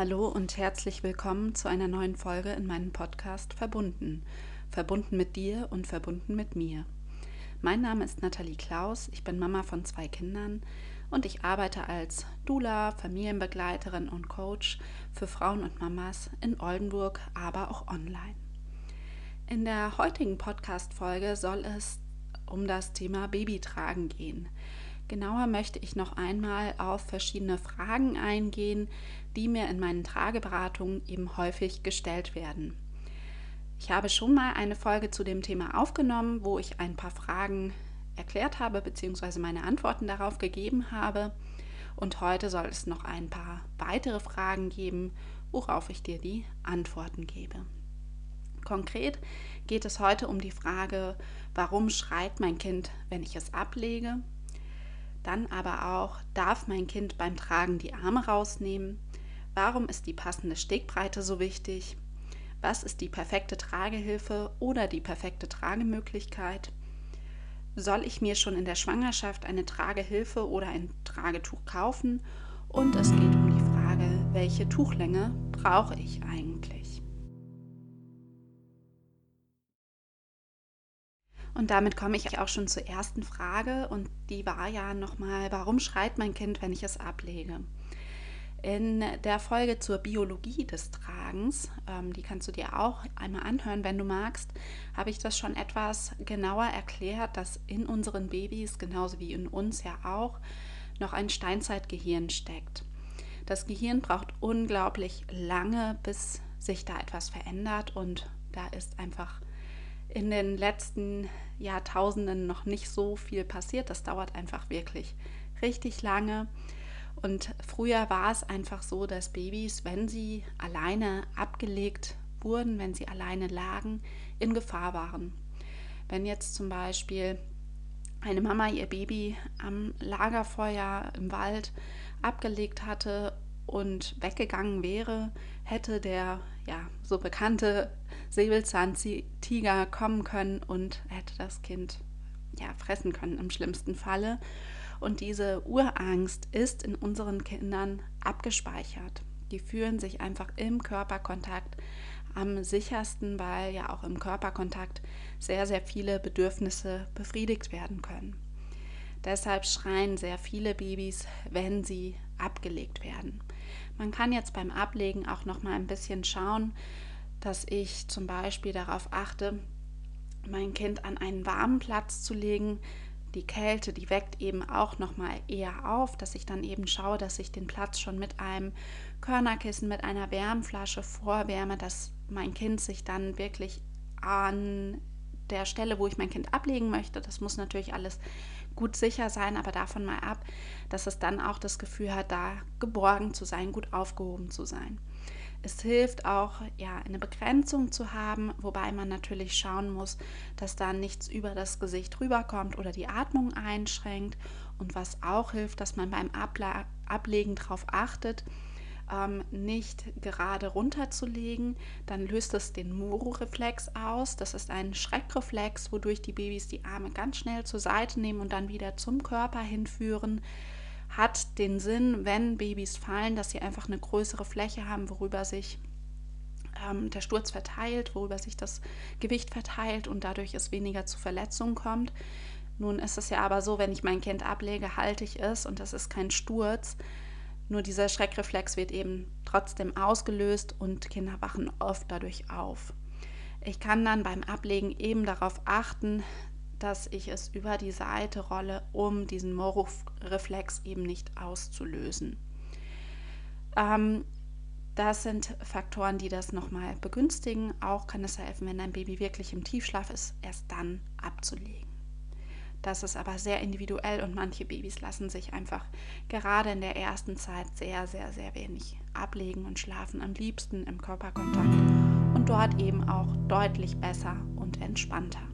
Hallo und herzlich willkommen zu einer neuen Folge in meinem Podcast Verbunden. Verbunden mit dir und verbunden mit mir. Mein Name ist Nathalie Klaus, ich bin Mama von zwei Kindern und ich arbeite als Dula, Familienbegleiterin und Coach für Frauen und Mamas in Oldenburg, aber auch online. In der heutigen Podcast-Folge soll es um das Thema Babytragen gehen. Genauer möchte ich noch einmal auf verschiedene Fragen eingehen, die mir in meinen Trageberatungen eben häufig gestellt werden. Ich habe schon mal eine Folge zu dem Thema aufgenommen, wo ich ein paar Fragen erklärt habe bzw. meine Antworten darauf gegeben habe. Und heute soll es noch ein paar weitere Fragen geben, worauf ich dir die Antworten gebe. Konkret geht es heute um die Frage, warum schreit mein Kind, wenn ich es ablege? Dann aber auch, darf mein Kind beim Tragen die Arme rausnehmen? Warum ist die passende Stegbreite so wichtig? Was ist die perfekte Tragehilfe oder die perfekte Tragemöglichkeit? Soll ich mir schon in der Schwangerschaft eine Tragehilfe oder ein Tragetuch kaufen? Und es geht um die Frage, welche Tuchlänge brauche ich eigentlich? Und damit komme ich auch schon zur ersten Frage und die war ja nochmal, warum schreit mein Kind, wenn ich es ablege? In der Folge zur Biologie des Tragens, ähm, die kannst du dir auch einmal anhören, wenn du magst, habe ich das schon etwas genauer erklärt, dass in unseren Babys, genauso wie in uns ja auch, noch ein Steinzeitgehirn steckt. Das Gehirn braucht unglaublich lange, bis sich da etwas verändert und da ist einfach in den letzten Jahrtausenden noch nicht so viel passiert. Das dauert einfach wirklich richtig lange. Und früher war es einfach so, dass Babys, wenn sie alleine abgelegt wurden, wenn sie alleine lagen, in Gefahr waren. Wenn jetzt zum Beispiel eine Mama ihr Baby am Lagerfeuer im Wald abgelegt hatte und weggegangen wäre, hätte der ja so bekannte Säbelzahntiger kommen können und hätte das Kind ja fressen können im schlimmsten Falle. Und diese Urangst ist in unseren Kindern abgespeichert. Die fühlen sich einfach im Körperkontakt am sichersten, weil ja auch im Körperkontakt sehr, sehr viele Bedürfnisse befriedigt werden können. Deshalb schreien sehr viele Babys, wenn sie abgelegt werden. Man kann jetzt beim Ablegen auch noch mal ein bisschen schauen, dass ich zum Beispiel darauf achte, mein Kind an einen warmen Platz zu legen. Die Kälte, die weckt eben auch noch mal eher auf, dass ich dann eben schaue, dass ich den Platz schon mit einem Körnerkissen, mit einer Wärmflasche vorwärme, dass mein Kind sich dann wirklich an der Stelle, wo ich mein Kind ablegen möchte, das muss natürlich alles gut sicher sein, aber davon mal ab, dass es dann auch das Gefühl hat, da geborgen zu sein, gut aufgehoben zu sein. Es hilft auch, ja, eine Begrenzung zu haben, wobei man natürlich schauen muss, dass da nichts über das Gesicht rüberkommt oder die Atmung einschränkt. Und was auch hilft, dass man beim Abla Ablegen darauf achtet, ähm, nicht gerade runterzulegen, dann löst es den Moro-Reflex aus. Das ist ein Schreckreflex, wodurch die Babys die Arme ganz schnell zur Seite nehmen und dann wieder zum Körper hinführen. Hat den Sinn, wenn Babys fallen, dass sie einfach eine größere Fläche haben, worüber sich ähm, der Sturz verteilt, worüber sich das Gewicht verteilt und dadurch es weniger zu Verletzungen kommt. Nun ist es ja aber so, wenn ich mein Kind ablege, halte ich es und das ist kein Sturz nur dieser Schreckreflex wird eben trotzdem ausgelöst und Kinder wachen oft dadurch auf. Ich kann dann beim Ablegen eben darauf achten, dass ich es über die Seite rolle, um diesen Moro-Reflex eben nicht auszulösen. Ähm, das sind Faktoren, die das nochmal begünstigen. Auch kann es helfen, wenn ein Baby wirklich im Tiefschlaf ist, erst dann abzulegen. Das ist aber sehr individuell und manche Babys lassen sich einfach gerade in der ersten Zeit sehr, sehr, sehr wenig ablegen und schlafen am liebsten im Körperkontakt und dort eben auch deutlich besser und entspannter.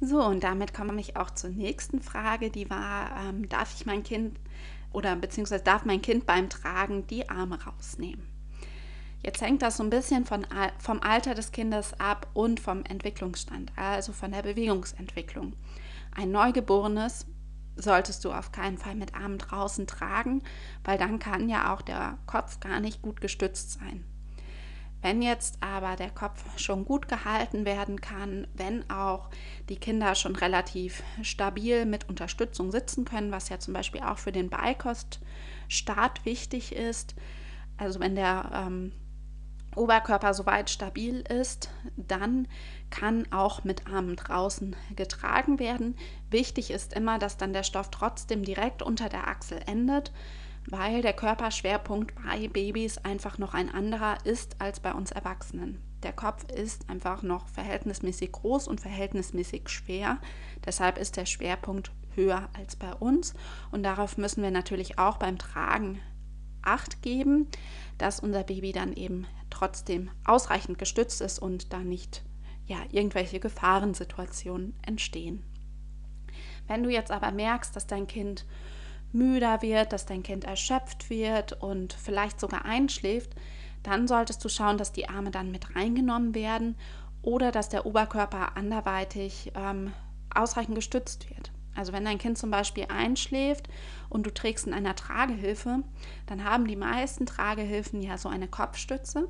So, und damit komme ich auch zur nächsten Frage, die war, ähm, darf ich mein Kind oder beziehungsweise darf mein Kind beim Tragen die Arme rausnehmen? Jetzt hängt das so ein bisschen von, vom Alter des Kindes ab und vom Entwicklungsstand, also von der Bewegungsentwicklung. Ein Neugeborenes solltest du auf keinen Fall mit Armen draußen tragen, weil dann kann ja auch der Kopf gar nicht gut gestützt sein. Wenn jetzt aber der Kopf schon gut gehalten werden kann, wenn auch die Kinder schon relativ stabil mit Unterstützung sitzen können, was ja zum Beispiel auch für den Beikoststart wichtig ist, also wenn der ähm, Oberkörper soweit stabil ist, dann kann auch mit Armen draußen getragen werden. Wichtig ist immer, dass dann der Stoff trotzdem direkt unter der Achsel endet, weil der Körperschwerpunkt bei Babys einfach noch ein anderer ist als bei uns Erwachsenen. Der Kopf ist einfach noch verhältnismäßig groß und verhältnismäßig schwer. Deshalb ist der Schwerpunkt höher als bei uns. Und darauf müssen wir natürlich auch beim Tragen Acht geben, dass unser Baby dann eben trotzdem ausreichend gestützt ist und da nicht ja, irgendwelche Gefahrensituationen entstehen. Wenn du jetzt aber merkst, dass dein Kind müder wird, dass dein Kind erschöpft wird und vielleicht sogar einschläft, dann solltest du schauen, dass die Arme dann mit reingenommen werden oder dass der Oberkörper anderweitig ähm, ausreichend gestützt wird. Also wenn dein Kind zum Beispiel einschläft und du trägst in einer Tragehilfe, dann haben die meisten Tragehilfen ja so eine Kopfstütze.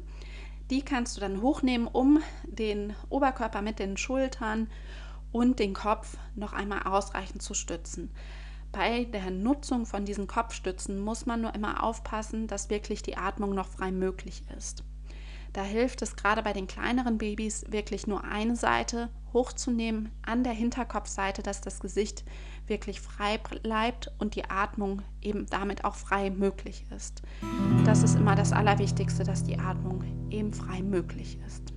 Die kannst du dann hochnehmen, um den Oberkörper mit den Schultern und den Kopf noch einmal ausreichend zu stützen. Bei der Nutzung von diesen Kopfstützen muss man nur immer aufpassen, dass wirklich die Atmung noch frei möglich ist. Da hilft es gerade bei den kleineren Babys wirklich nur eine Seite hochzunehmen an der Hinterkopfseite, dass das Gesicht wirklich frei bleibt und die Atmung eben damit auch frei möglich ist. Das ist immer das Allerwichtigste, dass die Atmung eben frei möglich ist.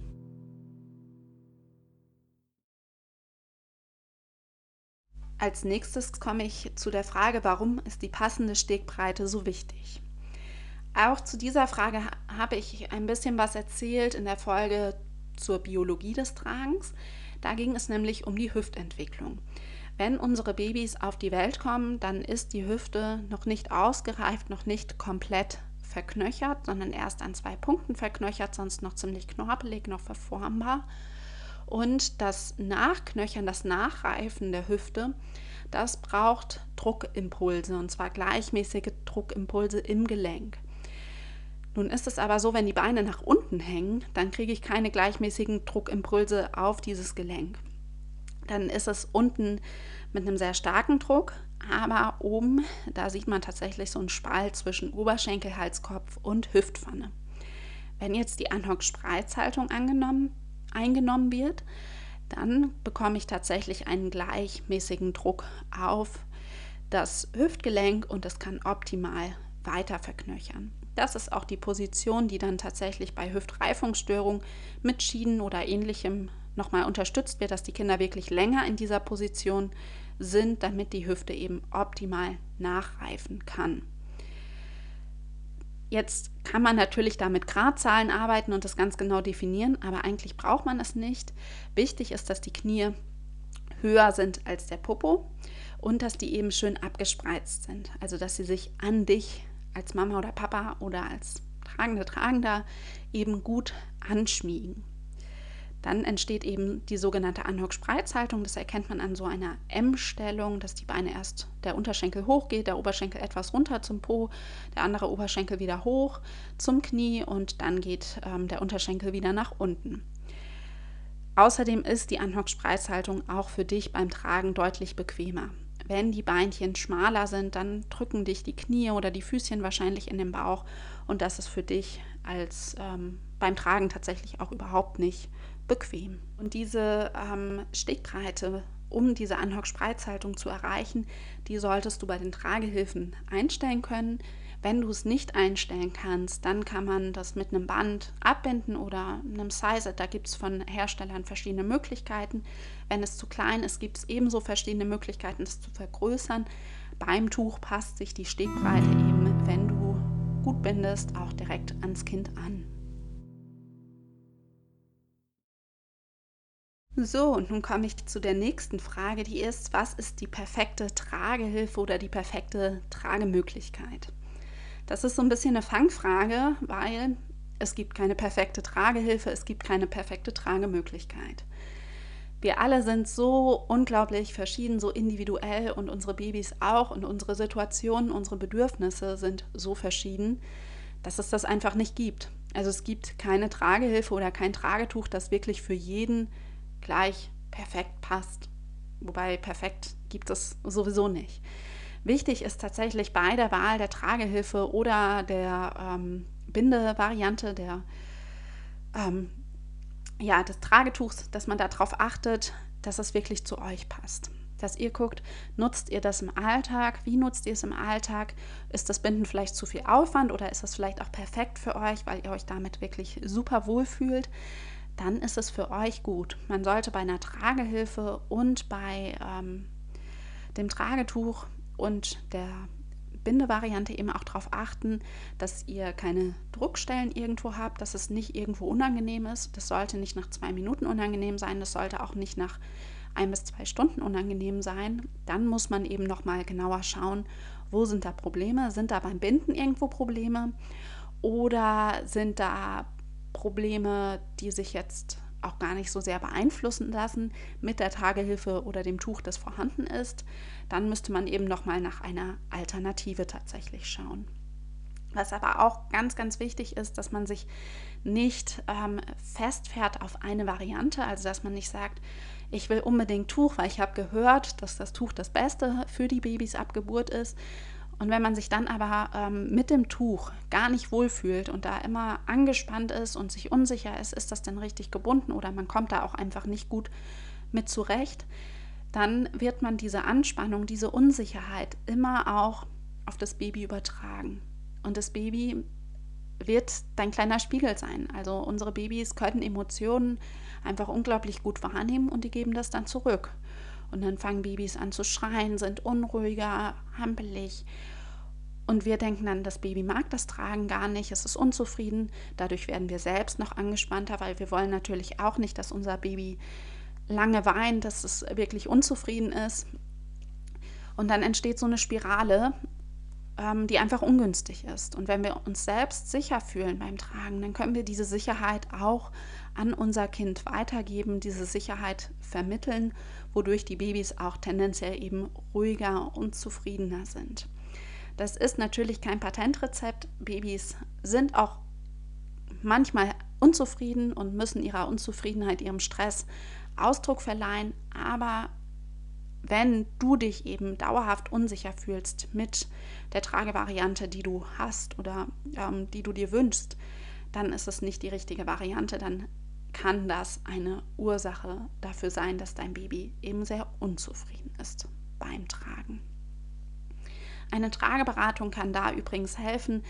Als nächstes komme ich zu der Frage, warum ist die passende Stegbreite so wichtig? Auch zu dieser Frage habe ich ein bisschen was erzählt in der Folge zur Biologie des Tragens. Da ging es nämlich um die Hüftentwicklung. Wenn unsere Babys auf die Welt kommen, dann ist die Hüfte noch nicht ausgereift, noch nicht komplett verknöchert, sondern erst an zwei Punkten verknöchert, sonst noch ziemlich knorpelig, noch verformbar. Und das Nachknöchern, das Nachreifen der Hüfte, das braucht Druckimpulse und zwar gleichmäßige Druckimpulse im Gelenk. Nun ist es aber so, wenn die Beine nach unten hängen, dann kriege ich keine gleichmäßigen Druckimpulse auf dieses Gelenk. Dann ist es unten mit einem sehr starken Druck, aber oben, da sieht man tatsächlich so einen Spalt zwischen Oberschenkel, Halskopf und Hüftpfanne. Wenn jetzt die Anhock-Spreizhaltung eingenommen wird, dann bekomme ich tatsächlich einen gleichmäßigen Druck auf das Hüftgelenk und es kann optimal weiter verknöchern. Das ist auch die Position, die dann tatsächlich bei Hüftreifungsstörungen mit Schienen oder ähnlichem nochmal unterstützt wird, dass die Kinder wirklich länger in dieser Position sind, damit die Hüfte eben optimal nachreifen kann. Jetzt kann man natürlich da mit Gradzahlen arbeiten und das ganz genau definieren, aber eigentlich braucht man es nicht. Wichtig ist, dass die Knie höher sind als der Popo und dass die eben schön abgespreizt sind. Also dass sie sich an dich als Mama oder Papa oder als Tragende, Tragender eben gut anschmiegen. Dann entsteht eben die sogenannte Anhock-Spreizhaltung. Das erkennt man an so einer M-Stellung, dass die Beine erst der Unterschenkel hochgeht, der Oberschenkel etwas runter zum Po, der andere Oberschenkel wieder hoch zum Knie und dann geht ähm, der Unterschenkel wieder nach unten. Außerdem ist die Anhock-Spreizhaltung auch für dich beim Tragen deutlich bequemer. Wenn die Beinchen schmaler sind, dann drücken dich die Knie oder die Füßchen wahrscheinlich in den Bauch und das ist für dich als ähm, beim Tragen tatsächlich auch überhaupt nicht bequem. Und diese ähm, Stegbreite, um diese Anhock-Spreizhaltung zu erreichen, die solltest du bei den Tragehilfen einstellen können. Wenn du es nicht einstellen kannst, dann kann man das mit einem Band abbinden oder einem Size. Da gibt es von Herstellern verschiedene Möglichkeiten. Wenn es zu klein ist, gibt es ebenso verschiedene Möglichkeiten, es zu vergrößern. Beim Tuch passt sich die Stegbreite eben, wenn du gut bindest, auch direkt ans Kind an. So, und nun komme ich zu der nächsten Frage, die ist, was ist die perfekte Tragehilfe oder die perfekte Tragemöglichkeit? Das ist so ein bisschen eine Fangfrage, weil es gibt keine perfekte Tragehilfe, es gibt keine perfekte Tragemöglichkeit. wir alle sind so unglaublich verschieden, so individuell und unsere Babys auch und unsere Situationen, unsere Bedürfnisse sind so verschieden, dass es das einfach nicht gibt. Also es gibt keine Tragehilfe oder kein Tragetuch, das wirklich für jeden gleich perfekt passt. Wobei perfekt gibt es sowieso nicht. Wichtig ist tatsächlich bei der Wahl der Tragehilfe oder der ähm, Bindevariante, der ähm, ja, des Tragetuchs, dass man darauf achtet, dass es wirklich zu euch passt. Dass ihr guckt, nutzt ihr das im Alltag? Wie nutzt ihr es im Alltag? Ist das Binden vielleicht zu viel Aufwand oder ist das vielleicht auch perfekt für euch, weil ihr euch damit wirklich super wohl fühlt? Dann ist es für euch gut. Man sollte bei einer Tragehilfe und bei ähm, dem Tragetuch und der Bindevariante eben auch darauf achten, dass ihr keine Druckstellen irgendwo habt, dass es nicht irgendwo unangenehm ist. Das sollte nicht nach zwei Minuten unangenehm sein, das sollte auch nicht nach ein bis zwei Stunden unangenehm sein. Dann muss man eben noch mal genauer schauen, wo sind da Probleme? Sind da beim Binden irgendwo Probleme? Oder sind da Probleme, die sich jetzt auch gar nicht so sehr beeinflussen lassen mit der Tragehilfe oder dem Tuch, das vorhanden ist, dann müsste man eben noch mal nach einer Alternative tatsächlich schauen. Was aber auch ganz, ganz wichtig ist, dass man sich nicht ähm, festfährt auf eine Variante, also dass man nicht sagt, ich will unbedingt Tuch, weil ich habe gehört, dass das Tuch das Beste für die Babys ab Geburt ist, und wenn man sich dann aber ähm, mit dem Tuch gar nicht wohlfühlt und da immer angespannt ist und sich unsicher ist, ist das denn richtig gebunden oder man kommt da auch einfach nicht gut mit zurecht, dann wird man diese Anspannung, diese Unsicherheit immer auch auf das Baby übertragen. Und das Baby wird dein kleiner Spiegel sein. Also unsere Babys können Emotionen einfach unglaublich gut wahrnehmen und die geben das dann zurück. Und dann fangen Babys an zu schreien, sind unruhiger, hampelig. Und wir denken dann, das Baby mag das Tragen gar nicht, es ist unzufrieden. Dadurch werden wir selbst noch angespannter, weil wir wollen natürlich auch nicht, dass unser Baby lange weint, dass es wirklich unzufrieden ist. Und dann entsteht so eine Spirale, ähm, die einfach ungünstig ist. Und wenn wir uns selbst sicher fühlen beim Tragen, dann können wir diese Sicherheit auch an unser Kind weitergeben, diese Sicherheit vermitteln, wodurch die Babys auch tendenziell eben ruhiger und zufriedener sind. Das ist natürlich kein Patentrezept. Babys sind auch manchmal unzufrieden und müssen ihrer Unzufriedenheit, ihrem Stress Ausdruck verleihen. Aber wenn du dich eben dauerhaft unsicher fühlst mit der Tragevariante, die du hast oder ähm, die du dir wünschst, dann ist es nicht die richtige Variante. Dann kann das eine Ursache dafür sein, dass dein Baby eben sehr unzufrieden ist beim Tragen. Eine Trageberatung kann da übrigens helfen,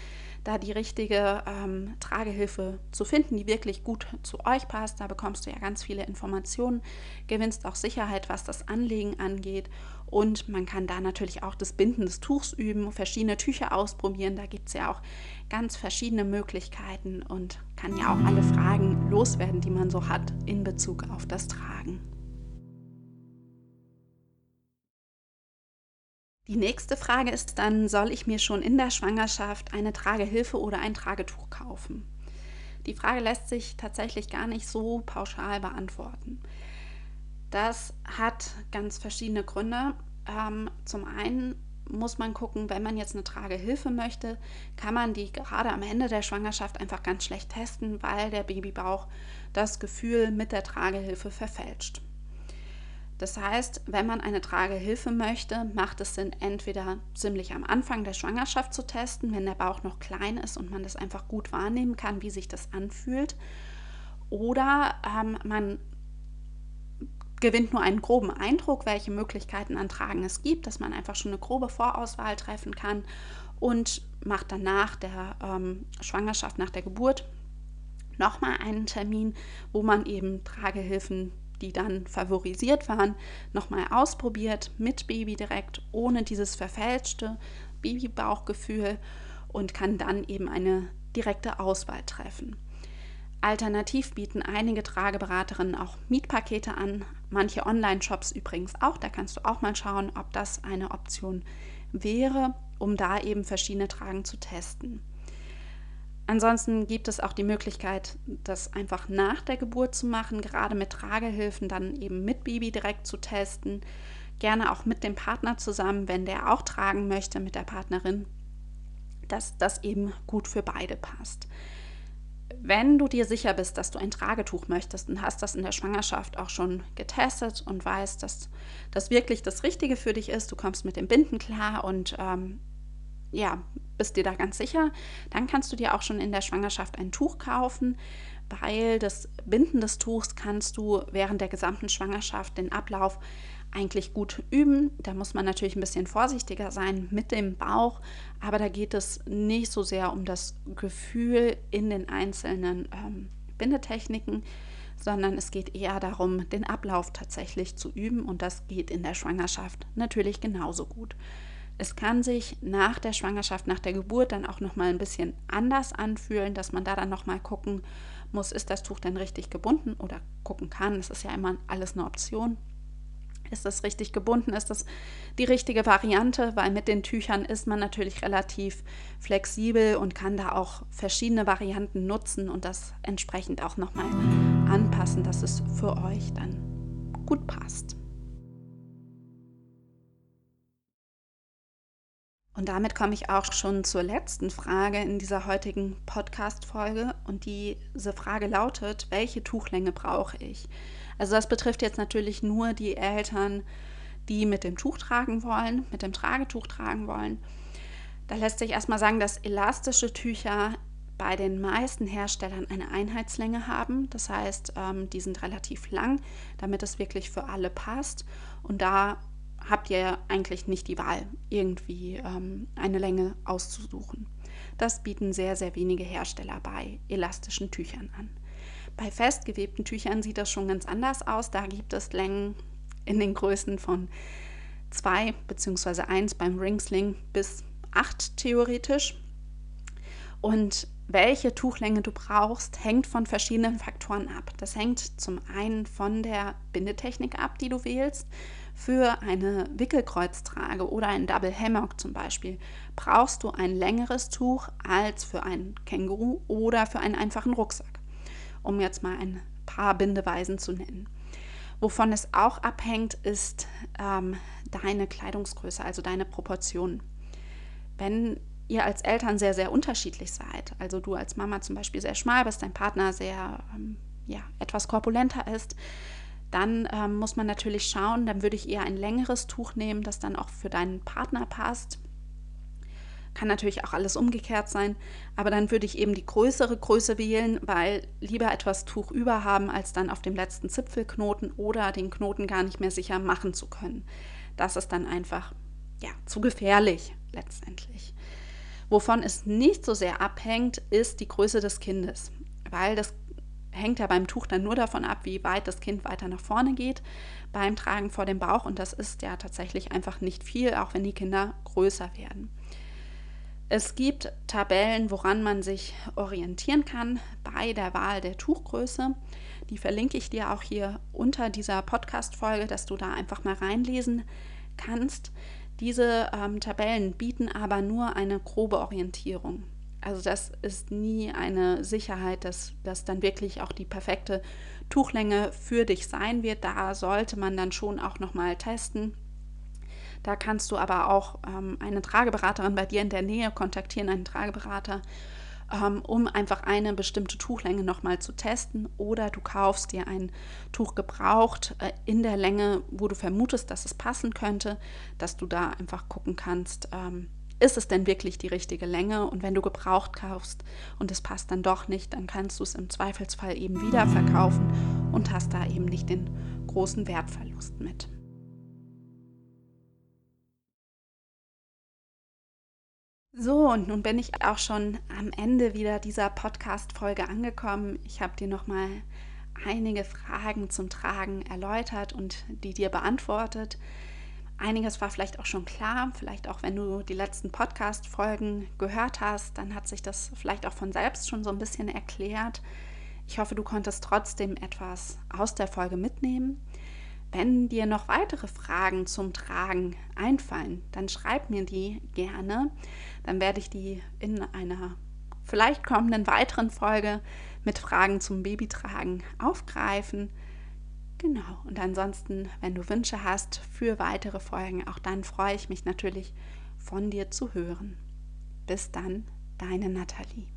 da die richtige ähm, Tragehilfe zu finden, die wirklich gut zu euch passt. Da bekommst du ja ganz viele Informationen, gewinnst auch Sicherheit, was das Anlegen angeht. Und man kann da natürlich auch das Binden des Tuchs üben, verschiedene Tücher ausprobieren. Da gibt es ja auch ganz verschiedene Möglichkeiten und kann ja auch alle Fragen loswerden, die man so hat in Bezug auf das Tragen. Die nächste Frage ist dann, soll ich mir schon in der Schwangerschaft eine Tragehilfe oder ein Tragetuch kaufen? Die Frage lässt sich tatsächlich gar nicht so pauschal beantworten. Das hat ganz verschiedene Gründe. Ähm, zum einen muss man gucken, wenn man jetzt eine Tragehilfe möchte, kann man die gerade am Ende der Schwangerschaft einfach ganz schlecht testen, weil der Babybauch das Gefühl mit der Tragehilfe verfälscht. Das heißt, wenn man eine Tragehilfe möchte, macht es Sinn, entweder ziemlich am Anfang der Schwangerschaft zu testen, wenn der Bauch noch klein ist und man das einfach gut wahrnehmen kann, wie sich das anfühlt. Oder ähm, man gewinnt nur einen groben Eindruck, welche Möglichkeiten an Tragen es gibt, dass man einfach schon eine grobe Vorauswahl treffen kann und macht dann nach der ähm, Schwangerschaft, nach der Geburt nochmal einen Termin, wo man eben Tragehilfen die dann favorisiert waren, nochmal ausprobiert mit Baby direkt, ohne dieses verfälschte Babybauchgefühl und kann dann eben eine direkte Auswahl treffen. Alternativ bieten einige Trageberaterinnen auch Mietpakete an, manche Online-Shops übrigens auch. Da kannst du auch mal schauen, ob das eine Option wäre, um da eben verschiedene Tragen zu testen. Ansonsten gibt es auch die Möglichkeit, das einfach nach der Geburt zu machen, gerade mit Tragehilfen, dann eben mit Baby direkt zu testen. Gerne auch mit dem Partner zusammen, wenn der auch tragen möchte, mit der Partnerin, dass das eben gut für beide passt. Wenn du dir sicher bist, dass du ein Tragetuch möchtest und hast das in der Schwangerschaft auch schon getestet und weißt, dass das wirklich das Richtige für dich ist, du kommst mit dem Binden klar und ähm, ja, bist dir da ganz sicher, dann kannst du dir auch schon in der Schwangerschaft ein Tuch kaufen, weil das Binden des Tuchs kannst du während der gesamten Schwangerschaft den Ablauf eigentlich gut üben. Da muss man natürlich ein bisschen vorsichtiger sein mit dem Bauch, aber da geht es nicht so sehr um das Gefühl in den einzelnen ähm, Bindetechniken, sondern es geht eher darum, den Ablauf tatsächlich zu üben und das geht in der Schwangerschaft natürlich genauso gut. Es kann sich nach der Schwangerschaft, nach der Geburt dann auch noch mal ein bisschen anders anfühlen, dass man da dann noch mal gucken muss, ist das Tuch denn richtig gebunden oder gucken kann. Das ist ja immer alles eine Option. Ist das richtig gebunden? Ist das die richtige Variante? Weil mit den Tüchern ist man natürlich relativ flexibel und kann da auch verschiedene Varianten nutzen und das entsprechend auch nochmal anpassen, dass es für euch dann gut passt. Und damit komme ich auch schon zur letzten Frage in dieser heutigen Podcast-Folge. Und diese Frage lautet: Welche Tuchlänge brauche ich? Also, das betrifft jetzt natürlich nur die Eltern, die mit dem Tuch tragen wollen, mit dem Tragetuch tragen wollen. Da lässt sich erstmal sagen, dass elastische Tücher bei den meisten Herstellern eine Einheitslänge haben. Das heißt, ähm, die sind relativ lang, damit es wirklich für alle passt. Und da habt ihr eigentlich nicht die Wahl, irgendwie ähm, eine Länge auszusuchen. Das bieten sehr, sehr wenige Hersteller bei elastischen Tüchern an. Bei festgewebten Tüchern sieht das schon ganz anders aus. Da gibt es Längen in den Größen von 2 bzw. 1 beim Ringsling bis 8 theoretisch. Und welche Tuchlänge du brauchst, hängt von verschiedenen Faktoren ab. Das hängt zum einen von der Bindetechnik ab, die du wählst. Für eine Wickelkreuztrage oder ein Double Hammock zum Beispiel brauchst du ein längeres Tuch als für einen Känguru oder für einen einfachen Rucksack, um jetzt mal ein paar Bindeweisen zu nennen. Wovon es auch abhängt, ist ähm, deine Kleidungsgröße, also deine Proportionen. Wenn ihr als Eltern sehr, sehr unterschiedlich seid, also du als Mama zum Beispiel sehr schmal bist, dein Partner sehr, ähm, ja, etwas korpulenter ist, dann ähm, muss man natürlich schauen, dann würde ich eher ein längeres Tuch nehmen, das dann auch für deinen Partner passt. Kann natürlich auch alles umgekehrt sein, aber dann würde ich eben die größere Größe wählen, weil lieber etwas Tuch über haben, als dann auf dem letzten Zipfelknoten oder den Knoten gar nicht mehr sicher machen zu können. Das ist dann einfach ja, zu gefährlich letztendlich. Wovon es nicht so sehr abhängt, ist die Größe des Kindes, weil das hängt ja beim Tuch dann nur davon ab, wie weit das Kind weiter nach vorne geht beim Tragen vor dem Bauch. Und das ist ja tatsächlich einfach nicht viel, auch wenn die Kinder größer werden. Es gibt Tabellen, woran man sich orientieren kann bei der Wahl der Tuchgröße. Die verlinke ich dir auch hier unter dieser Podcast-Folge, dass du da einfach mal reinlesen kannst. Diese ähm, Tabellen bieten aber nur eine grobe Orientierung. Also das ist nie eine Sicherheit, dass das dann wirklich auch die perfekte Tuchlänge für dich sein wird. Da sollte man dann schon auch nochmal testen. Da kannst du aber auch ähm, eine Trageberaterin bei dir in der Nähe kontaktieren, einen Trageberater, ähm, um einfach eine bestimmte Tuchlänge nochmal zu testen. Oder du kaufst dir ein Tuch gebraucht äh, in der Länge, wo du vermutest, dass es passen könnte, dass du da einfach gucken kannst. Ähm, ist es denn wirklich die richtige Länge? Und wenn du gebraucht kaufst und es passt dann doch nicht, dann kannst du es im Zweifelsfall eben wieder verkaufen und hast da eben nicht den großen Wertverlust mit. So, und nun bin ich auch schon am Ende wieder dieser Podcast-Folge angekommen. Ich habe dir nochmal einige Fragen zum Tragen erläutert und die dir beantwortet. Einiges war vielleicht auch schon klar, vielleicht auch wenn du die letzten Podcast-Folgen gehört hast, dann hat sich das vielleicht auch von selbst schon so ein bisschen erklärt. Ich hoffe, du konntest trotzdem etwas aus der Folge mitnehmen. Wenn dir noch weitere Fragen zum Tragen einfallen, dann schreib mir die gerne. Dann werde ich die in einer vielleicht kommenden weiteren Folge mit Fragen zum Babytragen aufgreifen. Genau, und ansonsten, wenn du Wünsche hast für weitere Folgen, auch dann freue ich mich natürlich von dir zu hören. Bis dann, deine Nathalie.